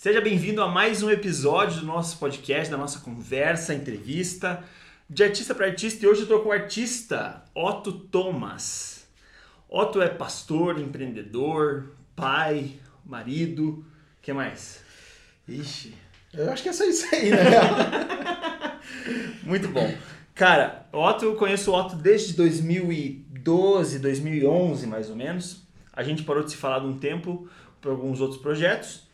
Seja bem-vindo a mais um episódio do nosso podcast, da nossa conversa, entrevista de artista para artista. E hoje eu estou com o artista Otto Thomas. Otto é pastor, empreendedor, pai, marido. O que mais? Ixi, eu acho que é só isso aí, né? Muito bom. Cara, Otto, eu conheço o Otto desde 2012, 2011 mais ou menos. A gente parou de se falar de um tempo por alguns outros projetos.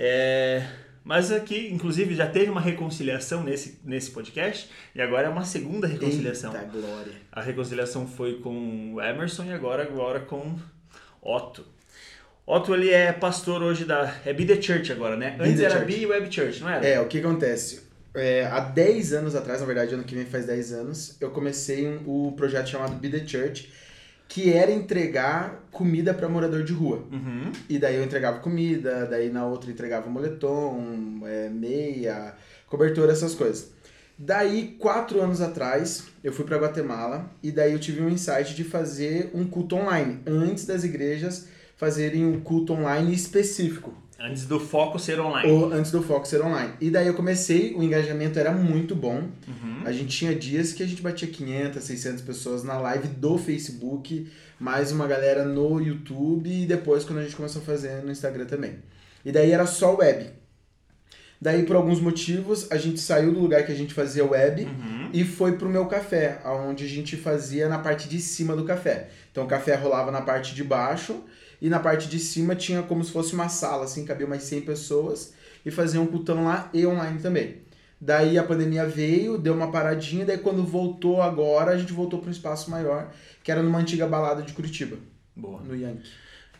É, mas aqui, inclusive, já teve uma reconciliação nesse, nesse podcast e agora é uma segunda reconciliação. Eita glória. A reconciliação foi com o Emerson e agora, agora com Otto. Otto, ele é pastor hoje da... É Be The Church agora, né? Be Antes era Church. Be Web Church, não era? É, o que acontece? É, há 10 anos atrás, na verdade, ano que vem faz 10 anos, eu comecei um, o projeto chamado Be The Church, que era entregar comida para morador de rua. Uhum. E daí eu entregava comida, daí na outra entregava moletom, é, meia, cobertura, essas coisas. Daí, quatro anos atrás, eu fui para Guatemala e daí eu tive um insight de fazer um culto online, antes das igrejas fazerem um culto online específico. Antes do foco ser online. Ou antes do foco ser online. E daí eu comecei, o engajamento era muito bom. Uhum. A gente tinha dias que a gente batia 500, 600 pessoas na live do Facebook, mais uma galera no YouTube e depois quando a gente começou a fazer no Instagram também. E daí era só web. Daí por alguns motivos a gente saiu do lugar que a gente fazia web Uhum. e foi pro meu café, onde a gente fazia na parte de cima do café. Então o café rolava na parte de baixo e na parte de cima tinha como se fosse uma sala, assim, cabia umas 100 pessoas e fazia um cultão lá e online também. Daí a pandemia veio, deu uma paradinha, daí quando voltou agora, a gente voltou para um espaço maior, que era numa antiga balada de Curitiba, Boa. no Yankee.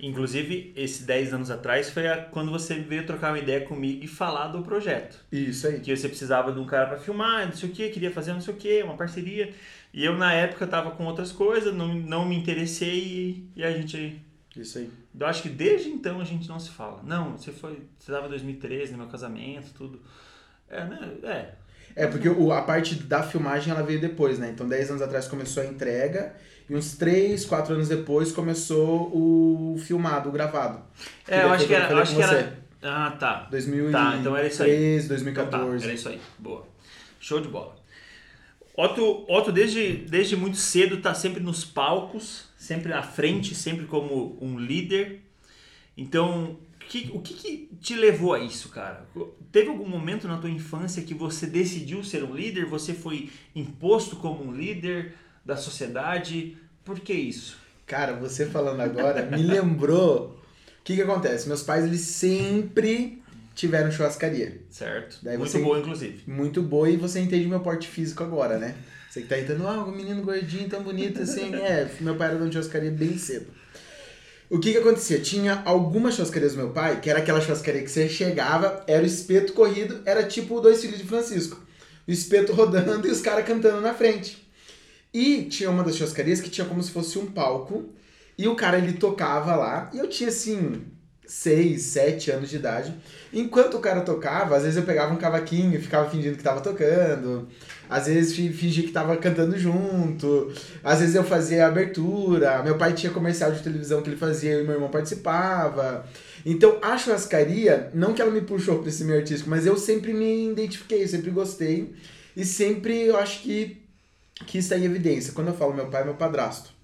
Inclusive, esses 10 anos atrás foi quando você veio trocar uma ideia comigo e falar do projeto. Isso aí. Que você precisava de um cara para filmar, não sei o que, queria fazer não sei o que, uma parceria. E eu, na época, tava com outras coisas, não, não me interessei e, e a gente. Isso aí. Eu acho que desde então a gente não se fala. Não, você foi. Você tava em 2013 no meu casamento, tudo. É, né? É. É, porque o- a parte da filmagem ela veio depois, né? Então 10 anos atrás começou a entrega e uns 3, 4 anos depois começou o filmado, o gravado. É, eu acho que era. Eu acho que você. era. Ah, tá. 2013, Tá, então era isso aí. Então tá, 2014. era isso aí. Boa. Show de bola. Otto, Otto desde, desde muito cedo tá sempre nos palcos, sempre à frente, sempre como um líder. Então, que- o que, que te levou a isso, cara? Teve algum momento na tua infância que você decidiu ser um líder? Você foi imposto como um líder da sociedade? Por que isso? Cara, você falando agora me lembrou. O que que acontece? Meus pais eles sempre tiveram churrascaria. Certo? Daí Muito você- boa, inclusive. Muito boa e você entende meu porte físico agora, né? Você que tá entrando, ah, um menino gordinho tão bonito assim. É, meu pai era dono de churrascaria bem cedo. O que que acontecia? Tinha algumas churrascarias do meu pai, que era aquela churrascaria que você chegava, era o espeto corrido, era tipo dois filhos de Francisco. O espeto rodando e os caras cantando na frente. E tinha uma das churrascarias que tinha como se fosse um palco, e o cara ele tocava lá, e eu tinha assim, 6, 7 anos de idade. Enquanto o cara tocava, às vezes eu pegava um cavaquinho e ficava fingindo que tava tocando. Às vezes fi- fingia que tava cantando junto. Às vezes eu fazia abertura. Meu pai tinha comercial de televisão que ele fazia e meu irmão participava. Então a churrascaria, não que ela me puxou para esse meio artístico, mas eu sempre me identifiquei, eu sempre gostei. E sempre eu acho que, que isso está em evidência. Quando eu falo meu pai, é meu padrasto.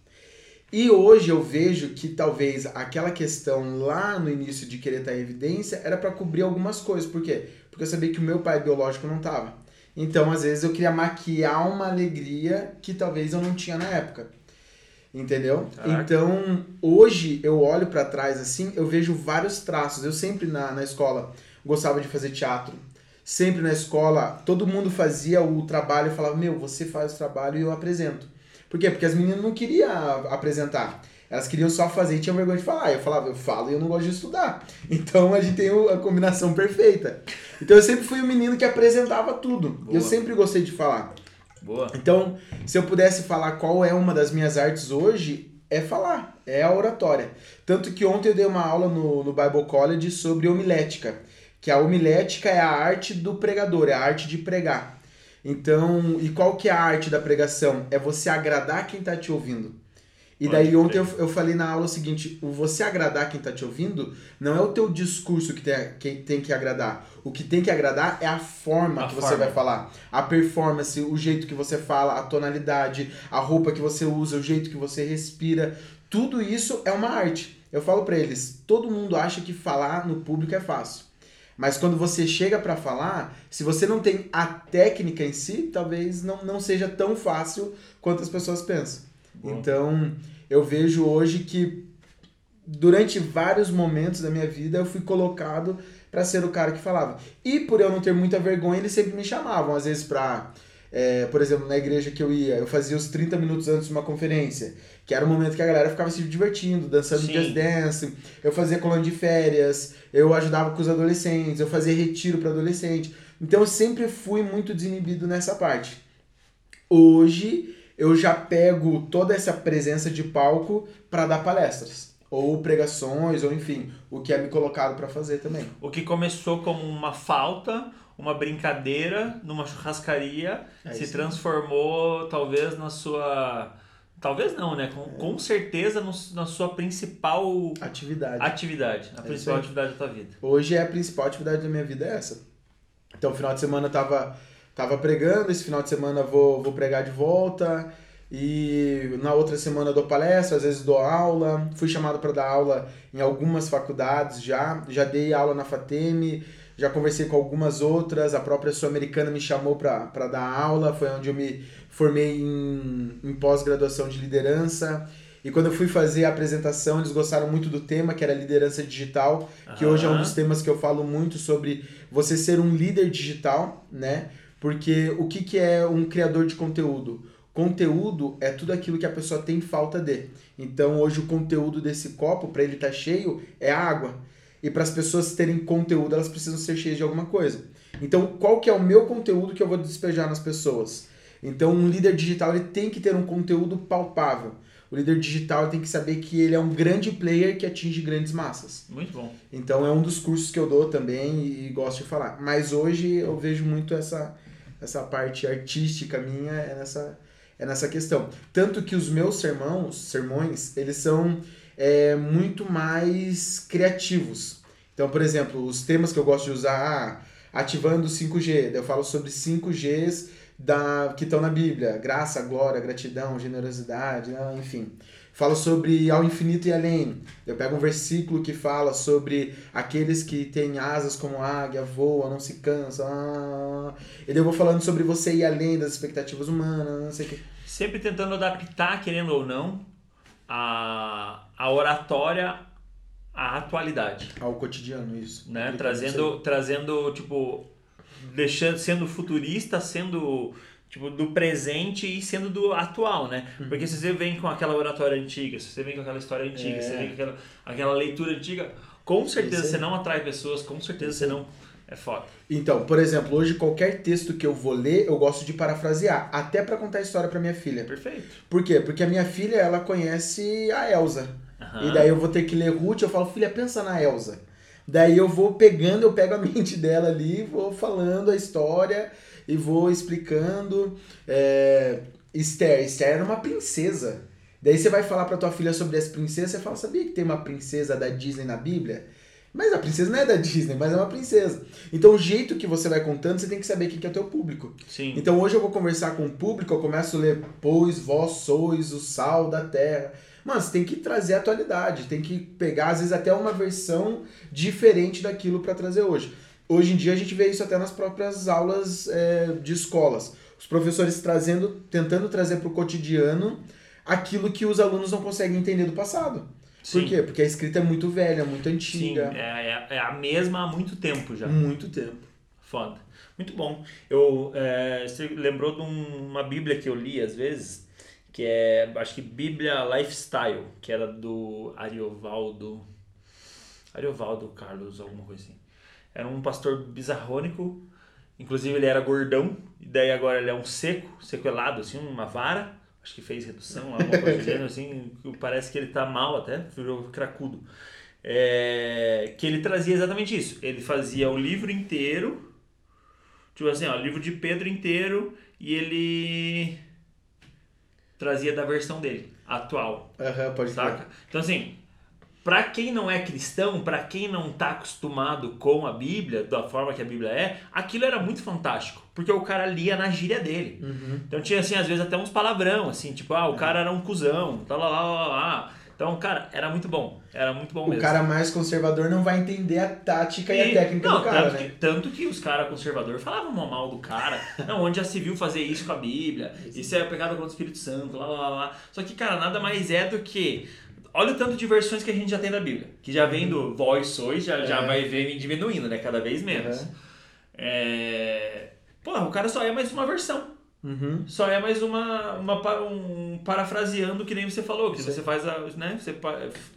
E hoje eu vejo que talvez aquela questão lá no início de querer estar em evidência era para cobrir algumas coisas. Por quê? Porque eu sabia que o meu pai biológico não tava. Então, às vezes, eu queria maquiar uma alegria que talvez eu não tinha na época. Entendeu? Caraca. Então, hoje eu olho para trás assim, eu vejo vários traços. Eu sempre na, na escola gostava de fazer teatro. Sempre na escola, todo mundo fazia o trabalho e falava: Meu, você faz o trabalho e eu apresento. Por quê? Porque as meninas não queriam apresentar. Elas queriam só fazer e tinham vergonha de falar. Eu falava, eu falo e eu não gosto de estudar. Então a gente tem a combinação perfeita. Então eu sempre fui o menino que apresentava tudo. Boa. Eu sempre gostei de falar. Boa. Então, se eu pudesse falar qual é uma das minhas artes hoje, é falar, é a oratória. Tanto que ontem eu dei uma aula no, no Bible College sobre homilética, que a homilética é a arte do pregador, é a arte de pregar. Então, e qual que é a arte da pregação? É você agradar quem está te ouvindo. E daí ontem eu, eu falei na aula o seguinte, o você agradar quem tá te ouvindo não é o teu discurso que tem, que tem que agradar. O que tem que agradar é a forma A que forma. você vai falar. A performance, o jeito que você fala, a tonalidade, a roupa que você usa, o jeito que você respira. Tudo isso é uma arte. Eu falo pra eles, todo mundo acha que falar no público é fácil. Mas quando você chega pra falar, se você não tem a técnica em si, talvez não, não seja tão fácil quanto as pessoas pensam. Bom. Então, eu vejo hoje que durante vários momentos da minha vida eu fui colocado pra ser o cara que falava. E por eu não ter muita vergonha, eles sempre me chamavam, às vezes pra. É, por exemplo, na igreja que eu ia, eu fazia os 30 minutos antes de uma conferência, que era o momento que a galera ficava se divertindo, dançando Sim. jazz dance. Eu fazia colônia de férias, eu ajudava com os adolescentes, eu fazia retiro para adolescente. Então eu sempre fui muito desinibido nessa parte. Hoje eu já pego toda essa presença de palco para dar palestras, ou pregações, ou enfim, o que é me colocado para fazer também. O que começou como uma falta, uma brincadeira numa churrascaria, É se transformou talvez na sua. Talvez não, né? Com, É. com certeza no- na sua principal Atividade. atividade, a É principal atividade da tua vida. Hoje é a principal atividade da minha vida é essa. Então, final de semana eu tava, tava pregando, esse final de semana eu vou, vou pregar de volta. E na outra semana eu dou palestra, às vezes dou aula. Fui chamado para dar aula em algumas faculdades já. Já dei aula na FATEM, já conversei com algumas outras. A própria Sul-Americana me chamou para dar aula, foi onde eu me formei em, em pós-graduação de liderança. E quando eu fui fazer a apresentação, eles gostaram muito do tema, que era liderança digital, que hoje é um dos temas que eu falo muito sobre você ser um líder digital, né? Porque o que, que é um criador de conteúdo? Conteúdo é tudo aquilo que a pessoa tem falta de. Então hoje o conteúdo desse copo, para ele estar cheio, é água. E para as pessoas terem conteúdo, elas precisam ser cheias de alguma coisa. Então, qual que é o meu conteúdo que eu vou despejar nas pessoas? Então, um líder digital ele tem que ter um conteúdo palpável. O líder digital tem que saber que ele é um grande player que atinge grandes massas. Muito bom. Então é um dos cursos que eu dou também e gosto de falar. Mas hoje eu vejo muito essa, essa parte artística minha é nessa, é nessa questão. Tanto que os meus sermãos, sermões, eles são é, muito mais criativos. Então, por exemplo, os temas que eu gosto de usar, ah, ativando o 5G, daí eu falo sobre 5Gs da, que estão na Bíblia, graça, glória, gratidão, generosidade, né, enfim. Falo sobre ao infinito e além. Eu pego um versículo que fala sobre aqueles que têm asas como águia, voam, não se cansam. Ah, e eu vou falando sobre você ir além das expectativas humanas, não sei o. Sempre tentando adaptar, querendo ou não, a, a oratória à atualidade. Ao cotidiano, isso. né? Trazendo, trazendo, tipo, deixando, sendo futurista, sendo tipo do presente e sendo do atual, né? Uhum. Porque se você vem com aquela oratória antiga, se você vem com aquela história antiga, É. se você vem com aquela, aquela leitura antiga, com certeza você não atrai pessoas, com certeza você não é foda. Então, por exemplo, hoje qualquer texto que eu vou ler, eu gosto de parafrasear, até pra contar a história pra minha filha. Perfeito. Por quê? Porque a minha filha, ela conhece a Elsa. Aham. E daí eu vou ter que ler Ruth, eu falo, filha, pensa na Elsa. Daí eu vou pegando, eu pego a mente dela ali, vou falando a história e vou explicando. É... Esther, Esther era uma princesa. Daí você vai falar pra tua filha sobre essa princesa, você fala, sabia que tem uma princesa da Disney na Bíblia? Mas a princesa não é da Disney, mas é uma princesa. Então o jeito que você vai contando, você tem que saber quem que é o teu público. Sim. Então hoje eu vou conversar com o público, eu começo a ler, pois vós sois o sal da terra. Mano, você tem que trazer a atualidade, tem que pegar, às vezes, até uma versão diferente daquilo para trazer hoje. Hoje em dia a gente vê isso até nas próprias aulas é, de escolas. Os professores trazendo, tentando trazer para o cotidiano aquilo que os alunos não conseguem entender do passado. Por Sim. quê? Porque a escrita é muito velha, muito Sim, antiga. é, é, é a mesma há muito tempo já. Muito tempo. Foda. Muito bom. Eu, é, você lembrou de um- uma Bíblia que eu li às vezes, que é, acho que Bíblia Lifestyle, que era do Ariovaldo. Ariovaldo Carlos, alguma coisa assim. Era um pastor bizarrônico, inclusive ele era gordão, e daí agora ele é um seco, sequelado, assim, uma vara. Acho que fez redução, alguma coisa do gênero, assim, parece que ele tá mal até, virou cracudo. É, que ele trazia exatamente isso. Ele fazia o livro inteiro, tipo assim, ó, o livro de Pedro inteiro, e ele trazia da versão dele. atual. Aham, pode Saca? Então, assim, pra quem não é cristão, pra quem não tá acostumado com a Bíblia, da forma que a Bíblia é, aquilo era muito fantástico. Porque o cara lia na gíria dele. Uhum. Então tinha, assim, às vezes até uns palavrão, assim, tipo, ah, o cara era um cuzão, tal, lá, lá, lá, lá. Então, cara, era muito bom. Era muito bom O mesmo. cara mais conservador não vai entender a tática e, a E- técnica não, do cara, tanto né? Que, tanto que os caras conservadores falavam mal do cara. não, onde já se viu fazer isso com a Bíblia. Isso é pecado contra o Espírito Santo, lá, lá, lá. Só que, cara, nada mais é do que. Olha o tanto de versões que a gente já tem da Bíblia. Que já vem do vós sois, já, já É. vai ver diminuindo, né? Cada vez menos. Aham. É... Porra, o cara só é mais uma versão. Uhum. Só é mais uma, uma um parafraseando que nem você falou, que Sim. você faz a, né, você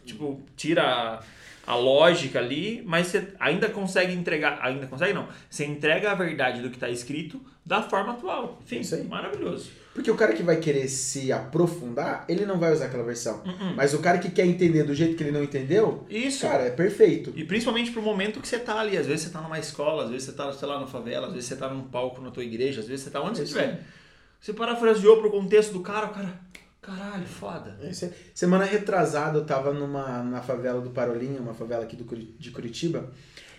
tipo tira a, a lógica ali, mas você ainda consegue entregar, ainda consegue não, você entrega a verdade do que está escrito da forma atual. Enfim, Isso aí. maravilhoso. Porque o cara que vai querer se aprofundar, ele não vai usar aquela versão. Uh-uh. Mas o cara que quer entender do jeito que ele não entendeu, Isso. cara, é perfeito. E principalmente pro momento que você tá ali. Às vezes você tá numa escola, às vezes você tá, sei lá, na favela, às vezes você tá num palco na tua igreja, às vezes você tá onde você Isso estiver. Você parafraseou pro contexto do cara, o cara. Caralho, foda. É isso aí. Semana retrasada eu tava numa, na favela do Parolinha, uma favela aqui do, de Curitiba.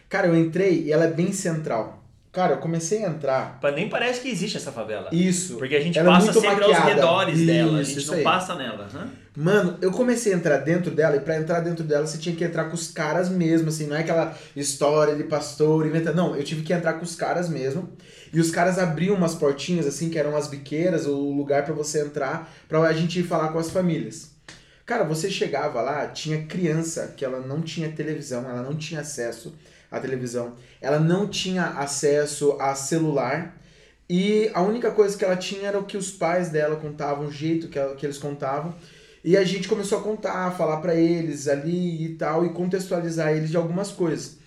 Cara, eu entrei e ela é bem central. Cara, eu comecei a entrar. Nem parece que existe essa favela. Isso. Porque a gente Ela é passa muito sempre aos maquiada. redores dela, a Isso, gente isso não aí. passa nela. hã? Mano, eu comecei a entrar dentro dela e pra entrar dentro dela você tinha que entrar com os caras mesmo, assim, não é aquela história de pastor inventa. Não, eu tive que entrar com os caras mesmo. E os caras abriam umas portinhas assim, que eram as biqueiras, o lugar pra você entrar, pra a gente ir falar com as famílias. Cara, você chegava lá, tinha criança que ela não tinha televisão, ela não tinha acesso à televisão, ela não tinha acesso a celular. E a única coisa que ela tinha era o que os pais dela contavam, o jeito que, ela- que eles contavam. E a gente começou a contar, falar pra eles ali e tal, e contextualizar eles de algumas coisas.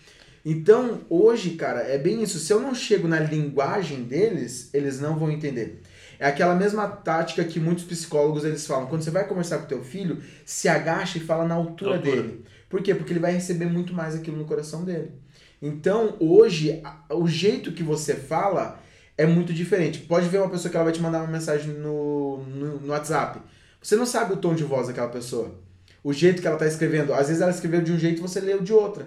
Então, hoje, cara, é bem isso. Se eu não chego na linguagem deles, eles não vão entender. É aquela mesma tática que muitos psicólogos eles falam. Quando você vai conversar com teu filho, se agacha e fala na altura, Altura. dele. Por quê? Porque ele vai receber muito mais aquilo no coração dele. Então, hoje, o jeito que você fala é muito diferente. Pode ver uma pessoa que ela vai te mandar uma mensagem no, no, no WhatsApp. Você não sabe o tom de voz daquela pessoa. O jeito que ela está escrevendo. Às vezes ela escreveu de um jeito e você leu de outra.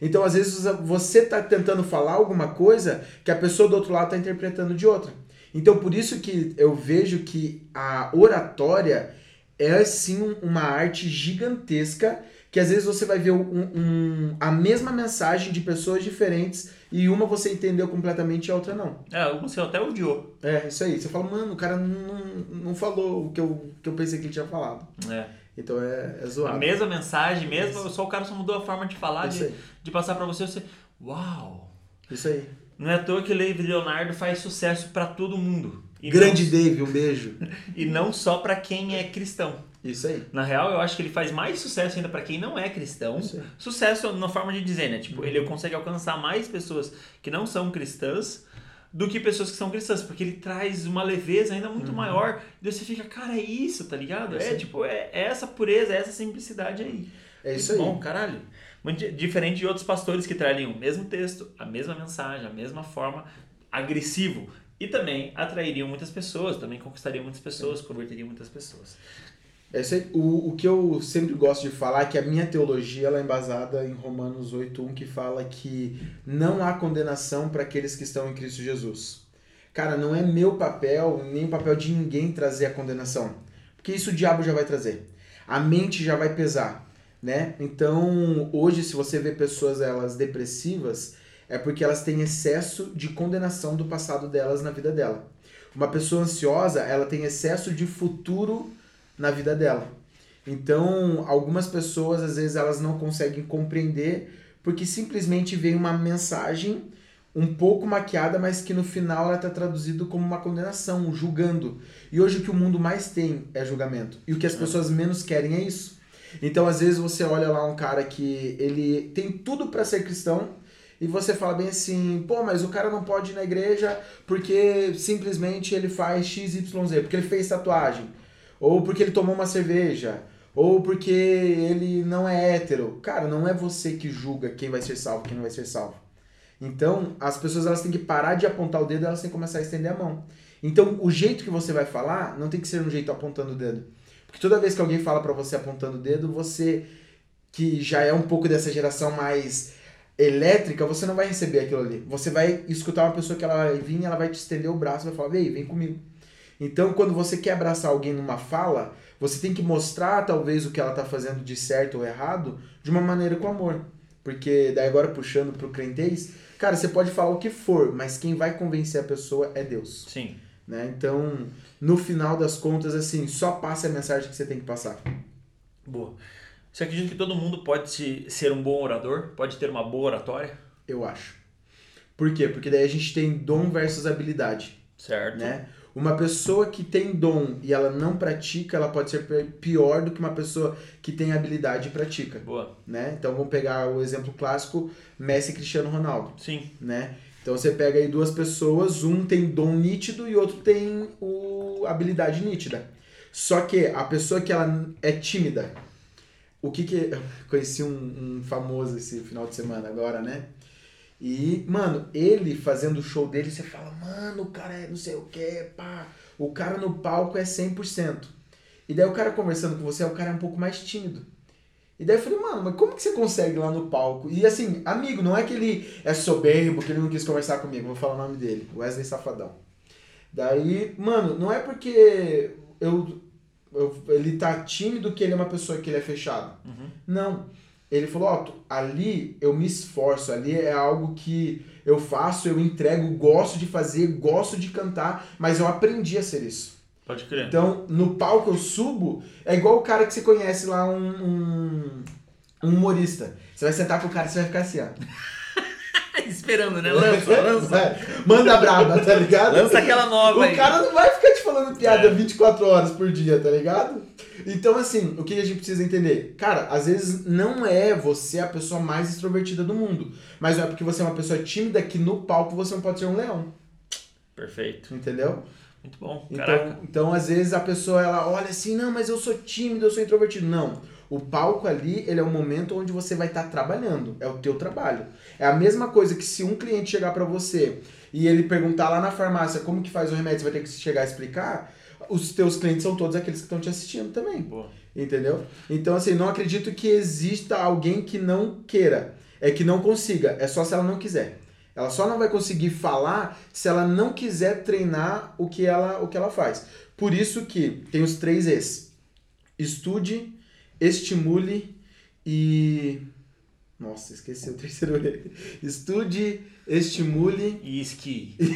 Então, às vezes, você está tentando falar alguma coisa que a pessoa do outro lado está interpretando de outra. Então, por isso que eu vejo que a oratória é, sim, um- uma arte gigantesca que às vezes você vai ver um- um- a mesma mensagem de pessoas diferentes e uma você entendeu completamente e a outra não. É, você até odiou. É, isso aí. Você fala, mano, o cara não, não falou o que eu, que eu pensei que ele tinha falado. É. Então é, é A zoado. mesma mensagem, mesmo, só o cara só mudou a forma de falar, de, de passar pra você, você. Uau! Isso aí. Não é à toa que o David Leonardo faz sucesso pra todo mundo. E Grande não, Dave, um beijo. E não só pra quem é cristão. Isso aí. Na real, eu acho que ele faz mais sucesso ainda pra quem não é cristão. Sucesso na forma de dizer, né? Tipo, ele consegue alcançar mais pessoas que não são cristãs do que pessoas que são cristãs, porque ele traz uma leveza ainda muito maior. E você fica, cara, é isso, tá ligado? Uhum. É É, tipo, é, é essa pureza, é essa simplicidade aí. É isso Muito aí. Bom, caralho. Muito di- diferente de outros pastores que trariam o mesmo texto, a mesma mensagem, a mesma forma, agressivo. E também atrairiam muitas pessoas, também conquistariam muitas pessoas, converteriam muitas pessoas. É. O, o que eu sempre gosto de falar é que a minha teologia ela é embasada em Romanos 8.1, que fala que não há condenação para aqueles que estão em Cristo Jesus. Cara, não é meu papel, nem o papel de ninguém trazer a condenação. Porque isso o diabo já vai trazer. A mente já vai pesar, né? Então, hoje, se você vê pessoas elas depressivas, é porque elas têm excesso de condenação do passado delas na vida dela. Uma pessoa ansiosa, ela tem excesso de futuro na vida dela. Então, algumas pessoas às vezes elas não conseguem compreender porque simplesmente vem uma mensagem um pouco maquiada, mas que no final ela está traduzido como uma condenação, um julgando. E hoje o que o mundo mais tem é julgamento. E o que as pessoas menos querem é isso. Então, às vezes você olha lá um cara que ele tem tudo para ser cristão e você fala bem assim, pô, mas o cara não pode ir na igreja porque simplesmente ele faz XYZ, porque ele fez tatuagem, ou porque ele tomou uma cerveja, ou porque ele não é hétero. Cara, não é você que julga quem vai ser salvo, quem não vai ser salvo. Então, as pessoas elas têm que parar de apontar o dedo, elas têm que começar a estender a mão. Então, o jeito que você vai falar não tem que ser um jeito apontando o dedo. Porque toda vez que alguém fala pra você apontando o dedo, você que já é um pouco dessa geração mais elétrica, você não vai receber aquilo ali. Você vai escutar uma pessoa que ela vai vir, ela vai te estender o braço vai falar: "Vem, vem comigo". Então, quando você quer abraçar alguém numa fala, você tem que mostrar talvez o que ela tá fazendo de certo ou errado de uma maneira com amor. Porque daí agora puxando pro crentez, cara, você pode falar o que for, mas quem vai convencer a pessoa é Deus. Sim. Né? Então, no final das contas, assim, só passe a mensagem que você tem que passar. Boa. Você acredita que todo mundo pode se- ser um bom orador? Pode ter uma boa oratória? Eu acho. Por quê? Porque daí a gente tem dom versus habilidade, Certo. né? Uma pessoa que tem dom e ela não pratica, ela pode ser pi- pior do que uma pessoa que tem habilidade e pratica, Boa. né? Então vamos pegar o exemplo clássico Messi e Cristiano Ronaldo, Sim. né? Então você pega aí duas pessoas, um tem dom nítido e outro tem o habilidade nítida. Só que a pessoa que ela é tímida, o que que eu conheci um, um famoso esse final de semana agora, né? E, mano, ele fazendo o show dele, você fala, mano, o cara é não sei o que, pá. O cara no palco é 100%. E daí o cara conversando com você, o cara é um pouco mais tímido. E daí eu falei, mano, mas como que você consegue lá no palco? E assim, amigo, não é que ele é soberbo, que ele não quis conversar comigo, vou falar o nome dele, Wesley Safadão. Daí, mano, não é porque eu, eu- ele tá tímido que ele é uma pessoa que ele é fechado. Uhum. Não. Ele falou, ó, ali eu me esforço, ali é algo que eu faço, eu entrego, gosto de fazer, gosto de cantar, mas eu aprendi a ser isso. Pode crer. Então, no palco eu subo, é igual o cara que você conhece lá, um, um, um humorista. Você vai sentar com o cara e você vai ficar assim, ó. Esperando, né? Lança, lança. Vai, Manda braba, tá ligado? Lança aquela nova O aí. cara não vai ficar te falando piada É. 24 horas por dia, tá ligado? Então, assim, o que a gente precisa entender? Cara, às vezes não é você a pessoa mais extrovertida do mundo. Mas não é porque você é uma pessoa tímida que no palco você não pode ser um leão. Perfeito. Entendeu? Muito bom. Então, então, às vezes a pessoa ela olha assim, não, mas eu sou tímido, eu sou introvertido. Não. O palco ali, ele é o momento onde você vai estar trabalhando. É o teu trabalho. É a mesma coisa que se um cliente chegar pra você e ele perguntar lá na farmácia como que faz o remédio, você vai ter que chegar a explicar. Os teus clientes são todos aqueles que estão te assistindo também. Boa. Entendeu? Então, assim, não acredito que exista alguém que não queira. É que não consiga. É só se ela não quiser. Ela só não vai conseguir falar se ela não quiser treinar o que ela, o que ela faz. Por isso que tem os três E's. Estude, estimule e... Nossa, esqueci o terceiro E. Estude, estimule E esqui.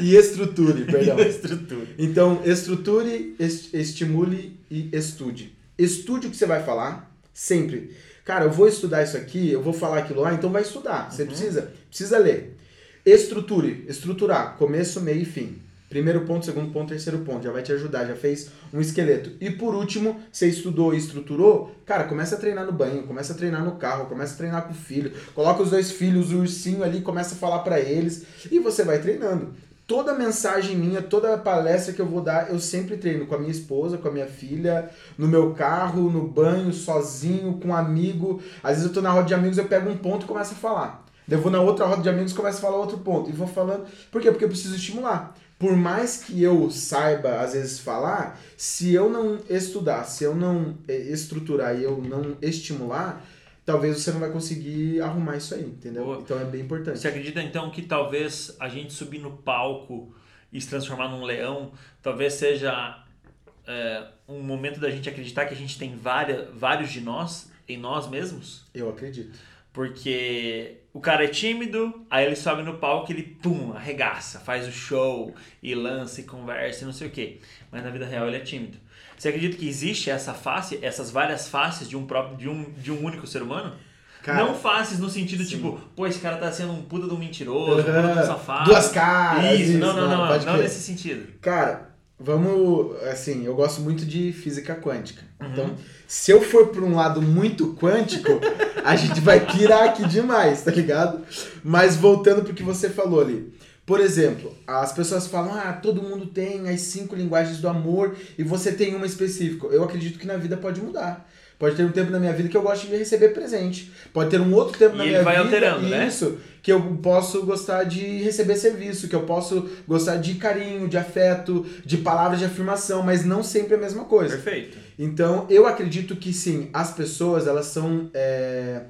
e estruture, perdão. Estrutura. Então, estruture, est- estimule e estude. Estude o que você vai falar, sempre. Cara, eu vou estudar isso aqui, eu vou falar aquilo lá, então vai estudar. Você precisa, precisa ler. Estruture, estruturar, começo, meio e fim. Primeiro ponto, segundo ponto, terceiro ponto. Já vai te ajudar, já fez um esqueleto. E por último, você estudou e estruturou, cara, começa a treinar no banho, começa a treinar no carro, começa a treinar com o filho. Coloca os dois filhos, o ursinho ali, começa a falar pra eles. E você vai treinando. Toda mensagem minha, toda palestra que eu vou dar, eu sempre treino com a minha esposa, com a minha filha, no meu carro, no banho, sozinho, com um amigo. Às vezes eu tô na roda de amigos, eu pego um ponto e começo a falar. Eu vou na outra roda de amigos começo a falar outro ponto. E vou falando. Por quê? Porque eu preciso estimular. Por mais que eu saiba, às vezes, falar, se eu não estudar, se eu não eh, estruturar e eu não estimular, talvez você não vai conseguir arrumar isso aí, entendeu? Boa. Então é bem importante. Você acredita então que talvez a gente subir no palco e se transformar num leão, talvez seja é, um momento da gente acreditar que a gente tem várias, vários de nós em nós mesmos? Eu acredito. Porque o cara é tímido, aí ele sobe no palco e ele, pum, arregaça, faz o show e lança e conversa e não sei o quê. Mas na vida real ele é tímido. Você acredita que existe essa face, essas várias faces de um próprio, de um, de um único ser humano? Cara, não faces no sentido sim. tipo, pô, esse cara tá sendo um puta de um mentiroso, um puta de um safado. Duas caras. Isso, não, não, não, pode não, crer. nesse sentido. Cara, vamos. Assim, eu gosto muito de física quântica. Uhum. Então, se eu for pra um lado muito quântico, a gente vai pirar aqui demais, tá ligado? Mas voltando pro que você falou ali. Por exemplo, as pessoas falam, ah, todo mundo tem as cinco linguagens do amor e você tem uma específica. Eu acredito que na vida pode mudar. Pode ter um tempo na minha vida que eu gosto de receber presente. Pode ter um outro tempo E na minha vai vida alterando, né? isso, que eu posso gostar de receber serviço, que eu posso gostar de carinho, de afeto, de palavras de afirmação, mas não sempre a mesma coisa. Perfeito. Então, eu acredito que sim, as pessoas, elas são. é,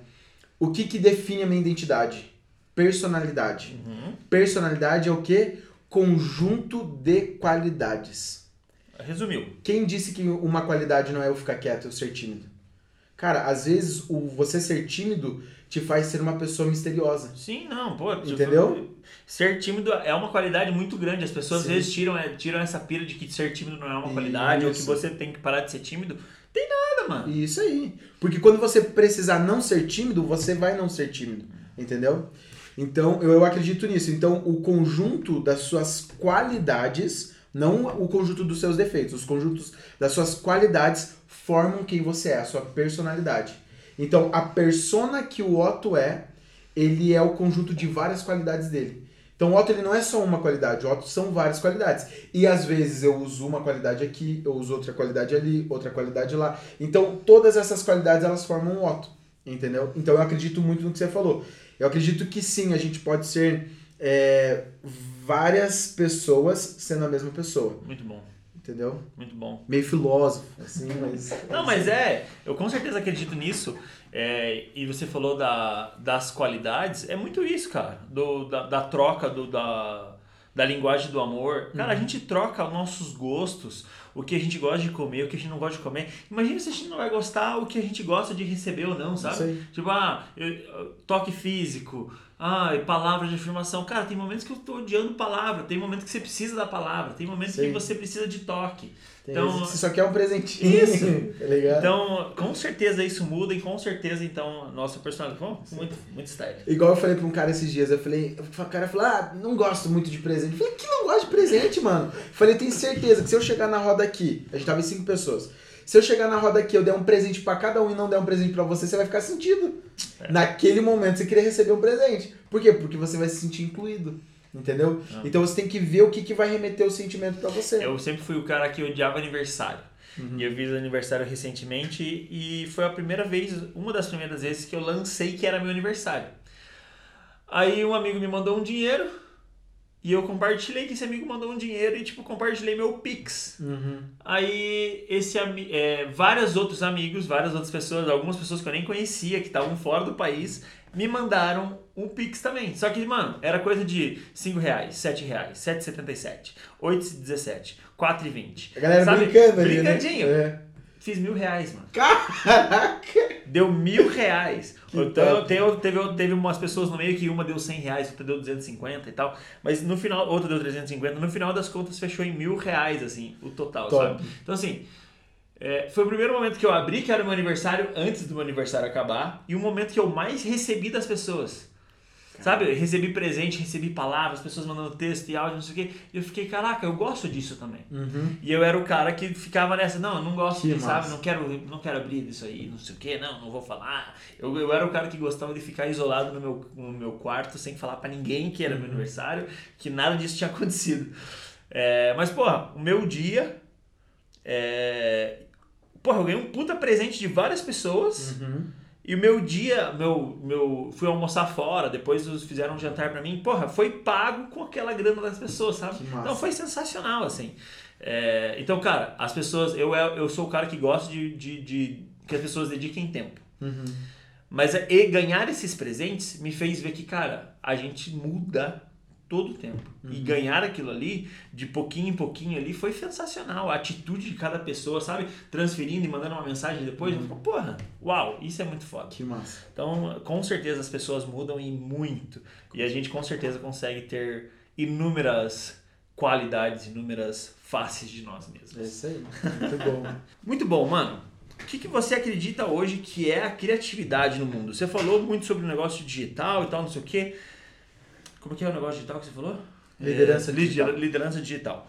O que, que define a minha identidade? Personalidade. Uhum. Personalidade é o quê? Conjunto de qualidades. Resumiu. Quem disse que uma qualidade não é eu ficar quieto, eu ser tímido? Cara, às vezes o você ser tímido te faz ser uma pessoa misteriosa. Sim, não, pô. Entendeu? Ser tímido é uma qualidade muito grande. As pessoas Sim. às vezes tiram, é, tiram essa pira de que ser tímido não é uma qualidade ou que Isso. você tem que parar de ser tímido. Tem nada, mano. Isso aí. Porque quando você precisar não ser tímido, você vai não ser tímido. Entendeu? Então, eu, eu acredito nisso. Então, o conjunto das suas qualidades, não o conjunto dos seus defeitos, os conjuntos das suas qualidades formam quem você é, a sua personalidade. Então, a persona que o Otto é, ele é o conjunto de várias qualidades dele. Então, o Otto ele não é só uma qualidade, o Otto são várias qualidades. E às vezes eu uso uma qualidade aqui, eu uso outra qualidade ali, outra qualidade lá. Então, todas essas qualidades elas formam um Otto, entendeu? Então, eu acredito muito no que você falou. Eu acredito que sim, a gente pode ser é, várias pessoas sendo a mesma pessoa, Muito bom, entendeu? muito bom. Meio filósofo, assim, mas. Não, mas é, eu com certeza acredito nisso. É, e você falou da, das qualidades, é muito isso, cara. Do, da, da troca do, da, da linguagem do amor. Cara, a gente troca os nossos gostos, o que a gente gosta de comer, o que a gente não gosta de comer. Imagina se a gente não vai gostar o que a gente gosta de receber ou não, sabe? Tipo, ah, eu- toque físico, ah, e palavras de afirmação. Cara, tem momentos que eu tô odiando palavra, tem momentos que você precisa da palavra, tem momentos Sei. que você precisa de toque. Tem Então- você só quer um presentinho. Isso. tá ligado? Então, com certeza isso muda e com certeza, então, nossa personalidade. Bom, muito, muito style. Igual eu falei pra um cara esses dias, eu falei, o cara falou, ah, não gosto muito de presente. Eu falei, que não gosta de presente, mano? Eu falei, tenho certeza que se eu chegar na roda aqui, a gente tava em cinco pessoas, se eu chegar na roda aqui, eu der um presente pra cada um e não der um presente pra você, você vai ficar sentido. É. Naquele momento você queria receber um presente. Por quê? Porque você vai se sentir incluído. Entendeu? Ah. Então você tem que ver o que, que vai remeter o sentimento pra você. Eu sempre fui o cara que odiava aniversário. Uhum. E eu fiz aniversário recentemente e foi a primeira vez, uma das primeiras vezes que eu lancei que era meu aniversário. Aí um amigo me mandou um dinheiro e eu compartilhei que esse amigo mandou um dinheiro e tipo compartilhei meu Pix. Uhum. Aí esse é, vários outros amigos, várias outras pessoas, algumas pessoas que eu nem conhecia, que estavam fora do país, me mandaram um Pix também. Só que, mano, era coisa de 5 reais, 7 reais, 7,77, 8,17, 4,20. A galera Sabe? brincando ali, né? Brincadinho. É. Fiz mil reais, mano. Caraca! Deu mil reais. Que então, teve, teve, teve umas pessoas no meio que uma deu 100 reais, outra deu 250 e tal. Mas no final, outra deu 350. No final das contas, fechou em mil reais, assim, o total, Top. sabe? Então, assim, é, foi o primeiro momento que eu abri, que era o meu aniversário, antes do meu aniversário acabar. E o momento que eu mais recebi das pessoas. Sabe? Eu recebi presente, recebi palavras, pessoas mandando texto e áudio, não sei o quê. E eu fiquei, caraca, eu gosto disso também. Uhum. E eu era o cara que ficava nessa, não, eu não gosto disso, sabe? Não quero, não quero abrir isso aí, não sei o que, não, não vou falar. Eu, eu era o cara que gostava de ficar isolado no meu, no meu quarto, sem falar pra ninguém que era Uhum. meu aniversário, que nada disso tinha acontecido. É, mas, porra, o meu dia. É, porra, eu ganhei um puta presente de várias pessoas. Uhum. E o meu dia, meu, meu, fui almoçar fora, depois fizeram um jantar pra mim, porra, foi pago com aquela grana das pessoas, sabe? Então foi sensacional, assim. É, então, cara, as pessoas, eu, eu sou o cara que gosta de, de, de que as pessoas dediquem tempo. Uhum. Mas é- e ganhar esses presentes me fez ver que, cara, a gente muda todo o tempo. E Uhum. ganhar aquilo ali, de pouquinho em pouquinho ali, foi sensacional. A atitude de cada pessoa, sabe? Transferindo e mandando uma mensagem depois. Uhum. Eu falo, porra, uau, isso é muito foda. Que massa. Então, com certeza as pessoas mudam e muito. E a gente com certeza consegue ter inúmeras qualidades, inúmeras faces de nós É mesmos. isso aí. Muito bom. Muito bom, mano. O que, que você acredita hoje que é a criatividade no mundo? Você falou muito sobre o negócio digital e tal, não sei o quê. Como que é o negócio digital que você falou? Liderança É, digital. lider- Liderança digital.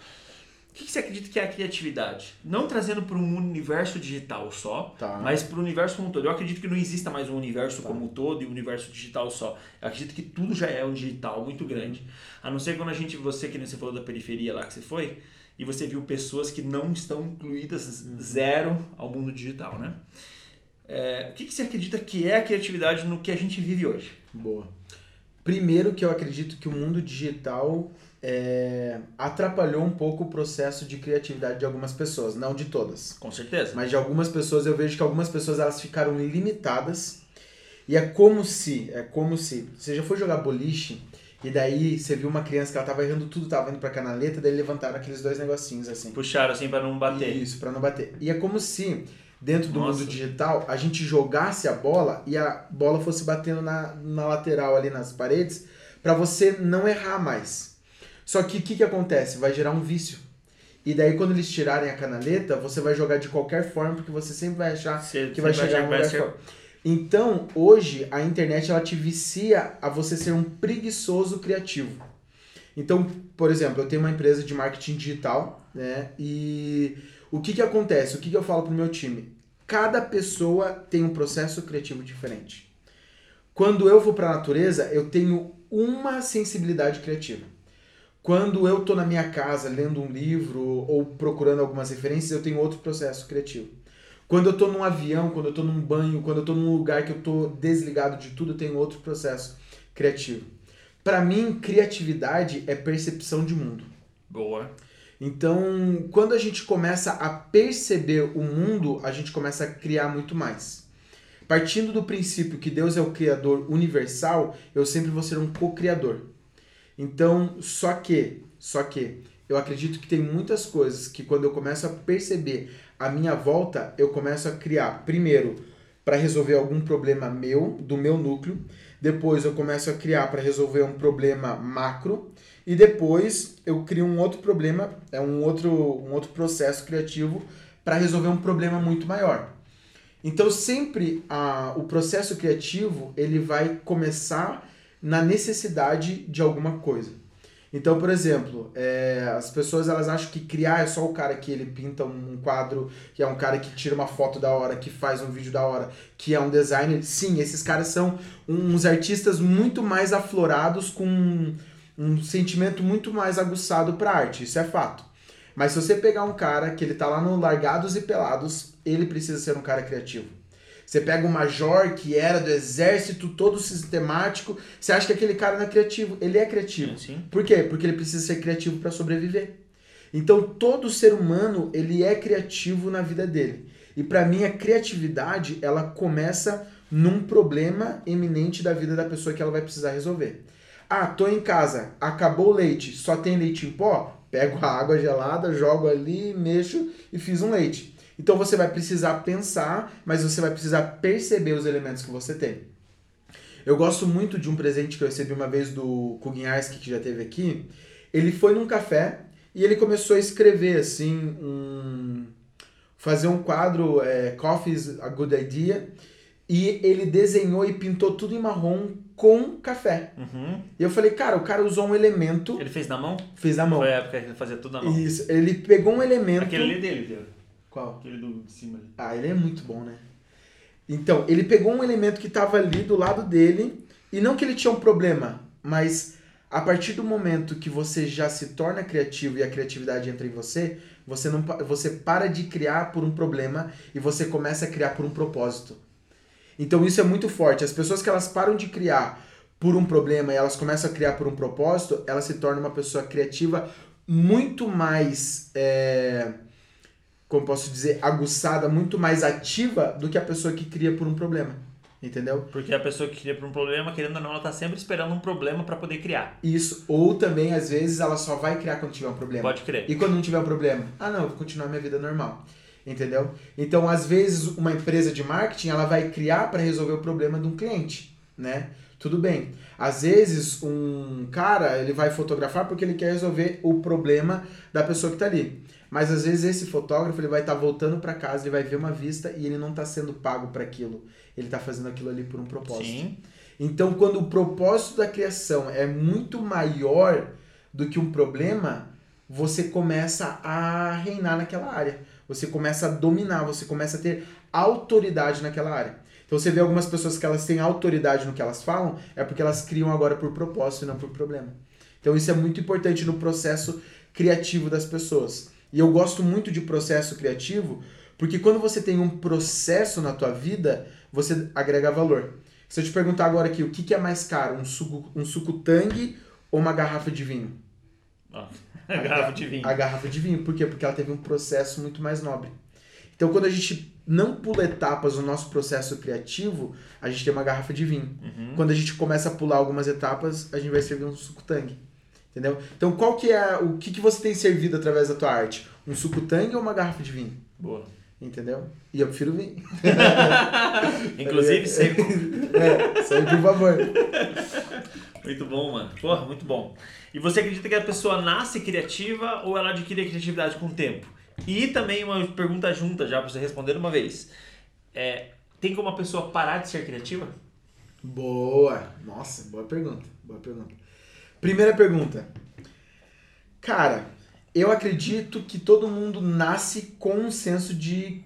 O que, que você acredita que é a criatividade? Não trazendo para um universo digital só, Tá. mas para o universo como um todo. Eu acredito que não exista mais um universo Tá. como um todo e um universo digital só. Eu acredito que tudo já é um digital muito grande. A não ser quando a gente, você que nem você falou da periferia lá que você foi, e você viu pessoas que não estão incluídas zero ao mundo digital, né? É, o que, que você acredita que é a criatividade no que a gente vive hoje? Boa. Primeiro que eu acredito que o mundo digital é, atrapalhou um pouco o processo de criatividade de algumas pessoas, não de todas. Com certeza. Mas de algumas pessoas eu vejo que algumas pessoas elas ficaram limitadas e é como se, é como se, você já foi jogar boliche e daí você viu uma criança que ela tava errando tudo, tava indo pra canaleta, daí levantaram aqueles dois negocinhos assim. Puxaram assim para não bater. Isso, para não bater. E é como se dentro do Nossa. mundo digital a gente jogasse a bola e a bola fosse batendo na, na lateral ali nas paredes para você não errar mais. Só que o que, que acontece? Vai gerar um vício. E daí quando eles tirarem a canaleta, você vai jogar de qualquer forma porque você sempre vai achar Você- que vai chegar em vai ser- forte. Então, hoje, a internet ela te vicia a você ser um preguiçoso criativo. Então, por exemplo, eu tenho uma empresa de marketing digital, né? E o que que acontece? O que que eu falo pro meu time? Cada pessoa tem um processo criativo diferente. Quando eu vou para a natureza, eu tenho uma sensibilidade criativa. Quando eu tô na minha casa lendo um livro ou procurando algumas referências, eu tenho outro processo criativo. Quando eu tô num avião, quando eu tô num banho, quando eu tô num lugar que eu tô desligado de tudo, eu tenho outro processo criativo. Para mim, criatividade é percepção de mundo. Boa. Então, quando a gente começa a perceber o mundo, a gente começa a criar muito mais. Partindo do princípio que Deus é o criador universal, eu sempre vou ser um co-criador. Então, só que, só que eu acredito que tem muitas coisas que quando eu começo a perceber a minha volta, eu começo a criar, primeiro, para resolver algum problema meu, do meu núcleo, depois eu começo a criar para resolver um problema macro, e depois eu crio um outro problema, é um outro, um outro processo criativo para resolver um problema muito maior. Então sempre a, o processo criativo ele vai começar na necessidade de alguma coisa. Então, por exemplo, é, as pessoas elas acham que criar é só o cara que ele pinta um quadro, que é um cara que tira uma foto da hora, que faz um vídeo da hora, que é um designer. Sim, esses caras são uns artistas muito mais aflorados com um, sentimento muito mais aguçado para arte, isso é fato. Mas se você pegar um cara que ele tá lá no Largados e Pelados, ele precisa ser um cara criativo. Você pega um major que era do exército, todo sistemático, você acha que aquele cara não é criativo? Ele é criativo. Sim. Por quê? Porque ele precisa ser criativo para sobreviver. Então todo ser humano ele é criativo na vida dele. E para mim a criatividade ela começa num problema eminente da vida da pessoa que ela vai precisar resolver. Ah, tô em casa, acabou o leite, só tem leite em pó? Pego a água gelada, jogo ali, mexo e fiz um leite. Então você vai precisar pensar, mas você vai precisar perceber os elementos que você tem. Eu gosto muito de um presente que eu recebi uma vez do Kuginarski, que já teve aqui. Ele foi num café e ele começou a escrever assim, um... fazer um quadro, é, Coffee's a Good Idea, e ele desenhou e pintou tudo em marrom com café. Uhum. E eu falei, cara, o cara usou um elemento, Ele fez na mão? fez na mão. Foi a época que ele fazia tudo na mão. Isso, ele pegou um elemento. Aquele ali dele, Diego. Qual? Aquele do de cima ali. Ah, ele é muito bom, né? Então, ele pegou um elemento que estava ali do lado dele, e não que ele tinha um problema, mas a partir do momento que você já se torna criativo e a criatividade entra em você, você não você para de criar por um problema e você começa a criar por um propósito. Então isso é muito forte. As pessoas que elas param de criar por um problema e elas começam a criar por um propósito, elas se tornam uma pessoa criativa muito mais é, como posso dizer, aguçada, muito mais ativa do que a pessoa que cria por um problema. Entendeu? Porque a pessoa que cria por um problema, querendo ou não, ela tá sempre esperando um problema pra poder criar. Isso. Ou também, às vezes, ela só vai criar quando tiver um problema. Pode crer. E quando não tiver um problema? Ah, não, eu vou continuar minha vida normal. Entendeu? Então, às vezes, uma empresa de marketing, ela vai criar para resolver o problema de um cliente, né? Tudo bem. Às vezes, um cara, ele vai fotografar porque ele quer resolver o problema da pessoa que tá ali. Mas às vezes esse fotógrafo, ele vai estar voltando para casa, ele vai ver uma vista e ele não tá sendo pago para aquilo. Ele tá fazendo aquilo ali por um propósito. Sim. Então, quando o propósito da criação é muito maior do que um problema, você começa a reinar naquela área. Você começa a dominar, você começa a ter autoridade naquela área. Então, você vê algumas pessoas que elas têm autoridade no que elas falam, é porque elas criam agora por propósito e não por problema. Então, isso é muito importante no processo criativo das pessoas. E eu gosto muito de processo criativo Porque quando você tem um processo na tua vida, você agrega valor. Se eu te perguntar agora aqui, o que, que é mais caro, um suco, um suco tangue ou uma garrafa de vinho? Ah, a garrafa de vinho. A garrafa de vinho. Por quê? Porque ela teve um processo muito mais nobre. Então, quando a gente não pula etapas no nosso processo criativo, a gente tem uma garrafa de vinho. Uhum. Quando a gente começa a pular algumas etapas, a gente vai servir um suco tangue. Entendeu? Então, qual que é o que, que você tem servido através da tua arte? Um suco tangue ou uma garrafa de vinho? Boa. Entendeu? E eu prefiro vinho. Inclusive seco. É, isso aí, por favor. Muito bom, mano. Porra, muito bom. E você acredita que a pessoa nasce criativa ou ela adquire a criatividade com o tempo? E também uma pergunta junta já pra você responder de uma vez. É, tem como a pessoa parar de ser criativa? Boa! Nossa, boa pergunta. Boa pergunta. Primeira pergunta. Cara, eu acredito que todo mundo nasce com um senso de